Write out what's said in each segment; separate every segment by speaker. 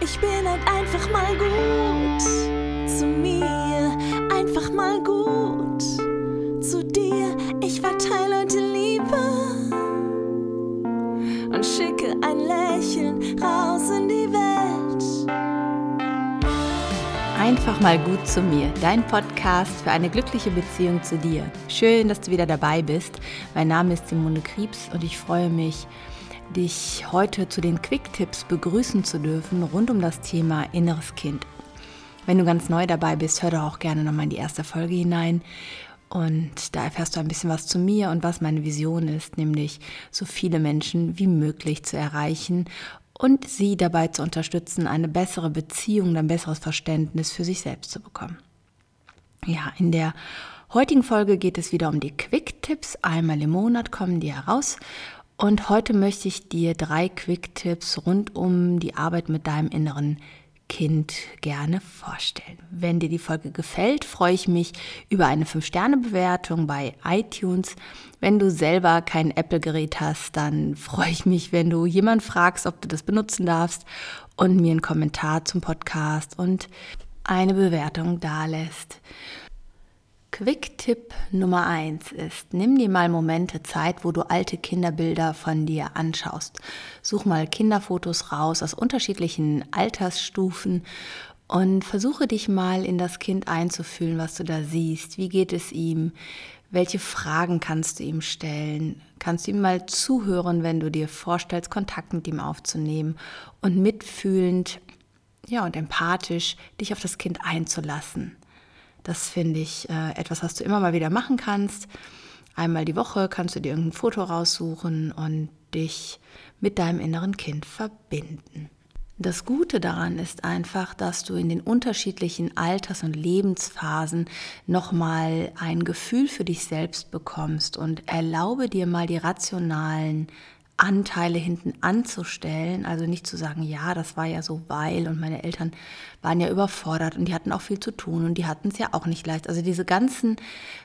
Speaker 1: Ich bin halt einfach mal gut zu mir, einfach mal gut zu dir. Ich verteile heute Liebe und schicke ein Lächeln raus in die Welt.
Speaker 2: Einfach mal gut zu mir, dein Podcast für eine glückliche Beziehung zu dir. Schön, dass du wieder dabei bist. Mein Name ist Simone Kriebs und ich freue mich, dich heute zu den Quick-Tipps begrüßen zu dürfen rund um das Thema inneres Kind. Wenn du ganz neu dabei bist, hör doch auch gerne nochmal in die erste Folge hinein. Und da erfährst du ein bisschen was zu mir und was meine Vision ist, nämlich so viele Menschen wie möglich zu erreichen und sie dabei zu unterstützen, eine bessere Beziehung, ein besseres Verständnis für sich selbst zu bekommen. Ja, in der heutigen Folge geht es wieder um die Quick-Tipps. Einmal im Monat kommen die heraus und heute möchte ich dir drei Quick-Tipps rund um die Arbeit mit deinem inneren Kind gerne vorstellen. Wenn dir die Folge gefällt, freue ich mich über eine 5-Sterne-Bewertung bei iTunes. Wenn du selber kein Apple-Gerät hast, dann freue ich mich, wenn du jemand fragst, ob du das benutzen darfst und mir einen Kommentar zum Podcast und eine Bewertung dalässt. Quick-Tipp Nummer eins ist, nimm dir mal Momente Zeit, wo du alte Kinderbilder von dir anschaust. Such mal Kinderfotos raus aus unterschiedlichen Altersstufen und versuche dich mal in das Kind einzufühlen, was du da siehst. Wie geht es ihm? Welche Fragen kannst du ihm stellen? Kannst du ihm mal zuhören, wenn du dir vorstellst, Kontakt mit ihm aufzunehmen und mitfühlend, ja, und empathisch dich auf das Kind einzulassen? Das finde ich äh, etwas, was du immer mal wieder machen kannst. Einmal die Woche kannst du dir irgendein Foto raussuchen und dich mit deinem inneren Kind verbinden. Das Gute daran ist einfach, dass du in den unterschiedlichen Alters- und Lebensphasen nochmal ein Gefühl für dich selbst bekommst und erlaube dir mal die rationalen Anteile hinten anzustellen, also nicht zu sagen, ja, das war ja so, weil und meine Eltern waren ja überfordert und die hatten auch viel zu tun und die hatten es ja auch nicht leicht. Also diese ganzen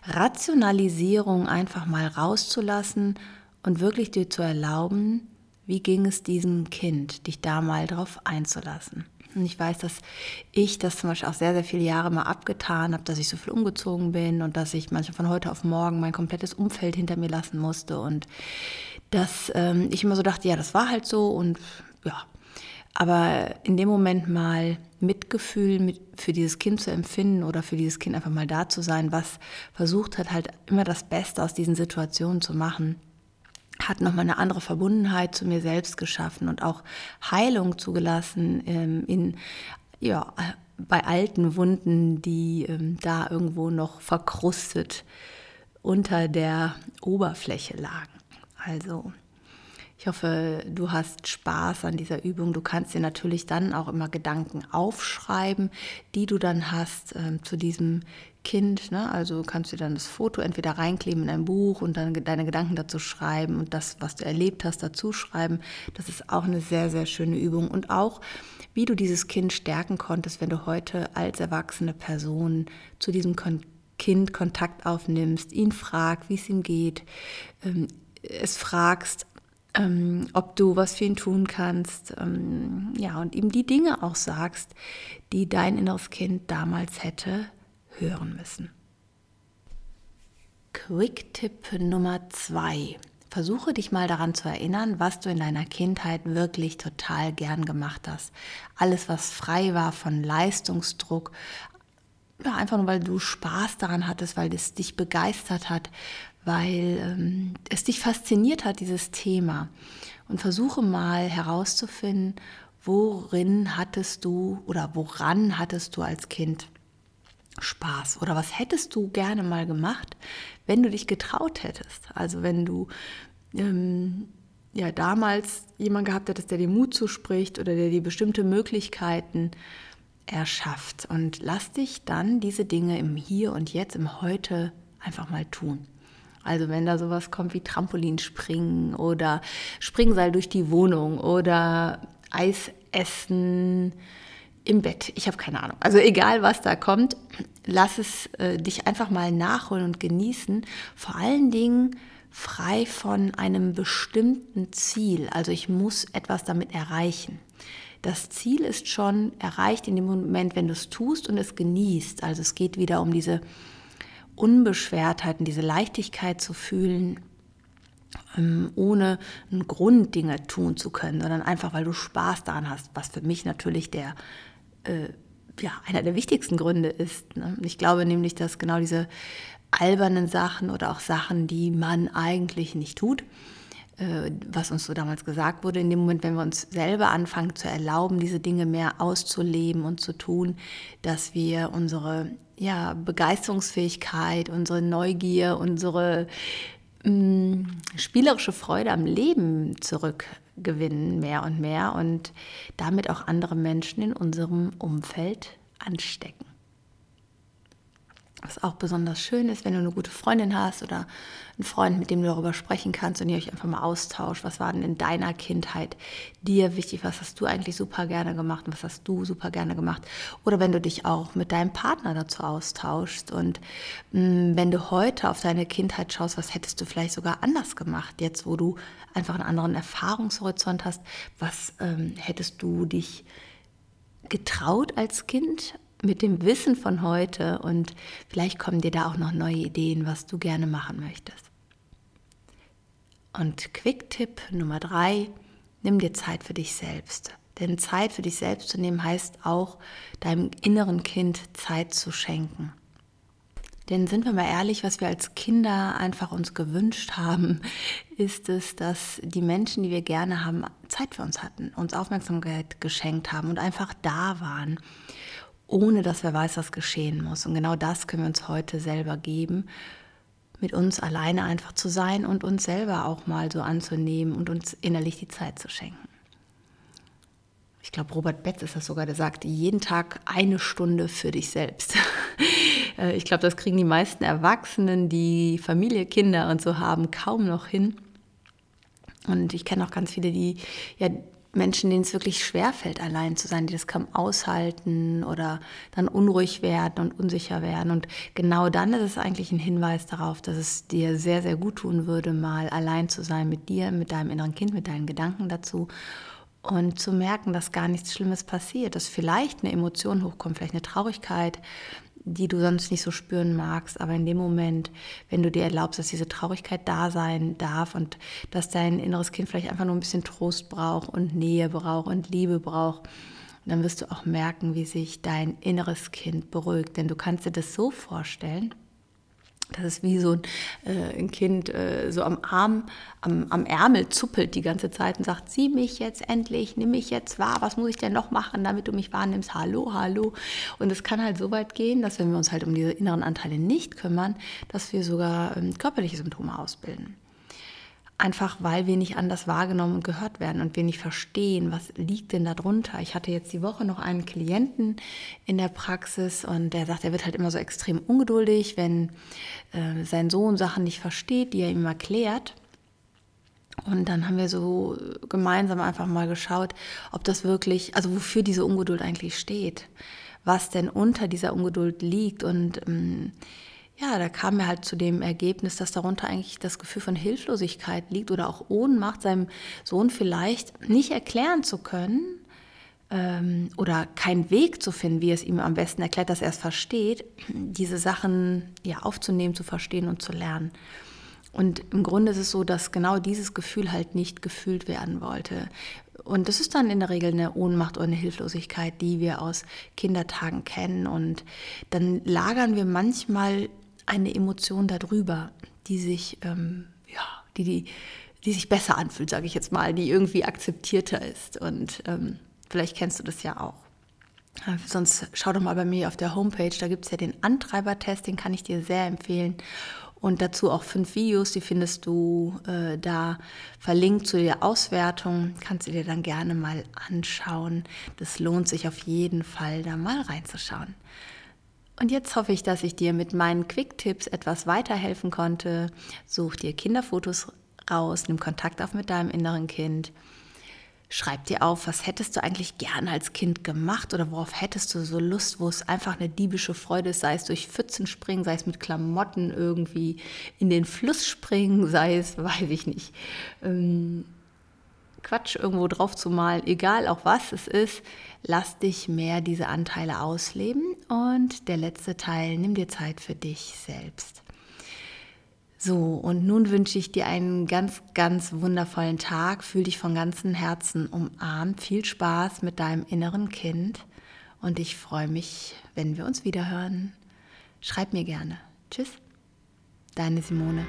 Speaker 2: Rationalisierungen einfach mal rauszulassen und wirklich dir zu erlauben, wie ging es diesem Kind, dich da mal drauf einzulassen. Und ich weiß, dass ich das zum Beispiel auch sehr, sehr viele Jahre mal abgetan habe, dass ich so viel umgezogen bin und dass ich manchmal von heute auf morgen mein komplettes Umfeld hinter mir lassen musste und dass ähm, ich immer so dachte, ja, das war halt so und ja. Aber in dem Moment mal Mitgefühl mit, für dieses Kind zu empfinden oder für dieses Kind einfach mal da zu sein, was versucht hat, halt immer das Beste aus diesen Situationen zu machen, hat nochmal eine andere Verbundenheit zu mir selbst geschaffen und auch Heilung zugelassen ähm, in, ja, bei alten Wunden, die ähm, da irgendwo noch verkrustet unter der Oberfläche lagen. Also ich hoffe, du hast Spaß an dieser Übung. Du kannst dir natürlich dann auch immer Gedanken aufschreiben, die du dann hast äh, zu diesem Kind. Ne? Also kannst du dann das Foto entweder reinkleben in ein Buch und dann deine Gedanken dazu schreiben und das, was du erlebt hast, dazu schreiben. Das ist auch eine sehr, sehr schöne Übung. Und auch, wie du dieses Kind stärken konntest, wenn du heute als erwachsene Person zu diesem Kind Kontakt aufnimmst, ihn fragst, wie es ihm geht, ähm, es fragst, ähm, ob du was für ihn tun kannst, ähm, ja, und ihm die Dinge auch sagst, die dein inneres Kind damals hätte hören müssen. Quick-Tipp Nummer zwei. Versuche dich mal daran zu erinnern, was du in deiner Kindheit wirklich total gern gemacht hast. Alles, was frei war von Leistungsdruck, ja, einfach nur weil du Spaß daran hattest, weil es dich begeistert hat, weil ähm, es dich fasziniert hat, dieses Thema. Und versuche mal herauszufinden, worin hattest du oder woran hattest du als Kind Spaß oder was hättest du gerne mal gemacht, wenn du dich getraut hättest. Also wenn du ähm, ja damals jemand gehabt hättest, der dir Mut zuspricht oder der dir bestimmte Möglichkeiten erschafft. Und lass dich dann diese Dinge im Hier und Jetzt, im Heute einfach mal tun. Also wenn da sowas kommt wie Trampolinspringen oder Springseil durch die Wohnung oder Eis essen im Bett. Ich habe keine Ahnung. Also egal, was da kommt, lass es äh, dich einfach mal nachholen und genießen. Vor allen Dingen frei von einem bestimmten Ziel. Also ich muss etwas damit erreichen. das Ziel ist schon erreicht in dem Moment, wenn du es tust und es genießt. Also es geht wieder um diese Unbeschwertheit und diese Leichtigkeit zu fühlen, ähm, ohne einen Grund Dinge tun zu können, sondern einfach, weil du Spaß daran hast, was für mich natürlich der äh, ja, einer der wichtigsten Gründe ist. Ne? Ich glaube nämlich, dass genau diese albernen Sachen oder auch Sachen, die man eigentlich nicht tut, äh, was uns so damals gesagt wurde, in dem Moment, wenn wir uns selber anfangen zu erlauben, diese Dinge mehr auszuleben und zu tun, dass wir unsere ja, Begeisterungsfähigkeit, unsere Neugier, unsere mm, spielerische Freude am Leben zurückgewinnen, mehr und mehr und damit auch andere Menschen in unserem Umfeld anstecken. Was auch besonders schön ist, wenn du eine gute Freundin hast oder einen Freund, mit dem du darüber sprechen kannst und ihr euch einfach mal austauscht. Was war denn in deiner Kindheit dir wichtig? Was hast du eigentlich super gerne gemacht? Und was hast du super gerne gemacht? Oder wenn du dich auch mit deinem Partner dazu austauschst und mh, mm, wenn du heute auf deine Kindheit schaust, was hättest du vielleicht sogar anders gemacht, jetzt wo du einfach einen anderen Erfahrungshorizont hast? Was ähm, hättest du dich getraut als Kind mit dem Wissen von heute und vielleicht kommen dir da auch noch neue Ideen, was du gerne machen möchtest. Und Quick-Tipp Nummer drei, nimm dir Zeit für dich selbst. Denn Zeit für dich selbst zu nehmen heißt auch, deinem inneren Kind Zeit zu schenken. Denn sind wir mal ehrlich, was wir als Kinder einfach uns gewünscht haben, ist es, dass die Menschen, die wir gerne haben, Zeit für uns hatten, uns Aufmerksamkeit geschenkt haben und einfach da waren ohne dass wer weiß, was geschehen muss. Und genau das können wir uns heute selber geben, mit uns alleine einfach zu sein und uns selber auch mal so anzunehmen und uns innerlich die Zeit zu schenken. Ich glaube, Robert Betz ist das sogar, der sagt, jeden Tag eine Stunde für dich selbst. Äh, ich glaube, das kriegen die meisten Erwachsenen, die Familie, Kinder und so haben, kaum noch hin. Und ich kenne auch ganz viele, die ja Menschen, denen es wirklich schwerfällt, allein zu sein, die das kaum aushalten oder dann unruhig werden und unsicher werden. Und genau dann ist es eigentlich ein Hinweis darauf, dass es dir sehr, sehr gut tun würde, mal allein zu sein mit dir, mit deinem inneren Kind, mit deinen Gedanken dazu und zu merken, dass gar nichts Schlimmes passiert, dass vielleicht eine Emotion hochkommt, vielleicht eine Traurigkeit, die du sonst nicht so spüren magst. Aber in dem Moment, wenn du dir erlaubst, dass diese Traurigkeit da sein darf und dass dein inneres Kind vielleicht einfach nur ein bisschen Trost braucht und Nähe braucht und Liebe braucht, dann wirst du auch merken, wie sich dein inneres Kind beruhigt. Denn du kannst dir das so vorstellen, das ist wie so ein, äh, ein Kind äh, so am Arm, am, am, Ärmel zuppelt die ganze Zeit und sagt, sieh mich jetzt endlich, nimm mich jetzt wahr, was muss ich denn noch machen, damit du mich wahrnimmst? Hallo, hallo. Und es kann halt so weit gehen, dass wenn wir uns halt um diese inneren Anteile nicht kümmern, dass wir sogar ähm, körperliche Symptome ausbilden einfach weil wir nicht anders wahrgenommen und gehört werden und wir nicht verstehen, was liegt denn darunter. Ich hatte jetzt die Woche noch einen Klienten in der Praxis und der sagt, er wird halt immer so extrem ungeduldig, wenn äh, sein Sohn Sachen nicht versteht, die er ihm erklärt. Und dann haben wir so gemeinsam einfach mal geschaut, ob das wirklich, also wofür diese Ungeduld eigentlich steht, was denn unter dieser Ungeduld liegt und ähm, ja, da kam er halt zu dem Ergebnis, dass darunter eigentlich das Gefühl von Hilflosigkeit liegt oder auch Ohnmacht, seinem Sohn vielleicht nicht erklären zu können ähm, oder keinen Weg zu finden, wie es ihm am besten erklärt, dass er es versteht, diese Sachen ja aufzunehmen, zu verstehen und zu lernen. Und im Grunde ist es so, dass genau dieses Gefühl halt nicht gefühlt werden wollte. Und das ist dann in der Regel eine Ohnmacht oder eine Hilflosigkeit, die wir aus Kindertagen kennen. Und dann lagern wir manchmal eine Emotion darüber, die sich, ähm, ja, die, die, die sich besser anfühlt, sage ich jetzt mal, die irgendwie akzeptierter ist. Und ähm, vielleicht kennst du das ja auch. Äh, sonst schau doch mal bei mir auf der Homepage, da gibt es ja den Antreibertest, den kann ich dir sehr empfehlen. Und dazu auch fünf Videos, die findest du äh, da verlinkt zu der Auswertung. Kannst du dir dann gerne mal anschauen. Das lohnt sich auf jeden Fall, da mal reinzuschauen. Und jetzt hoffe ich, dass ich dir mit meinen Quick-Tipps etwas weiterhelfen konnte. Such dir Kinderfotos raus, nimm Kontakt auf mit deinem inneren Kind. Schreib dir auf, was hättest du eigentlich gern als Kind gemacht oder worauf hättest du so Lust, wo es einfach eine diebische Freude ist, sei es durch Pfützen springen, sei es mit Klamotten irgendwie in den Fluss springen, sei es, weiß ich nicht, ähm, Quatsch irgendwo drauf zu malen, egal auch was es ist, lass dich mehr diese Anteile ausleben. Und der letzte Teil, nimm dir Zeit für dich selbst. So, und nun wünsche ich dir einen ganz, ganz wundervollen Tag. Fühl dich von ganzem Herzen umarmt. Viel Spaß mit deinem inneren Kind. Und ich freue mich, wenn wir uns wiederhören. Schreib mir gerne. Tschüss. Deine Simone.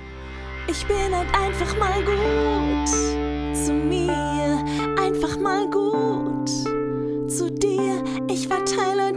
Speaker 1: Ich bin halt einfach mal gut zu mir, einfach mal gut zu dir. Ich verteile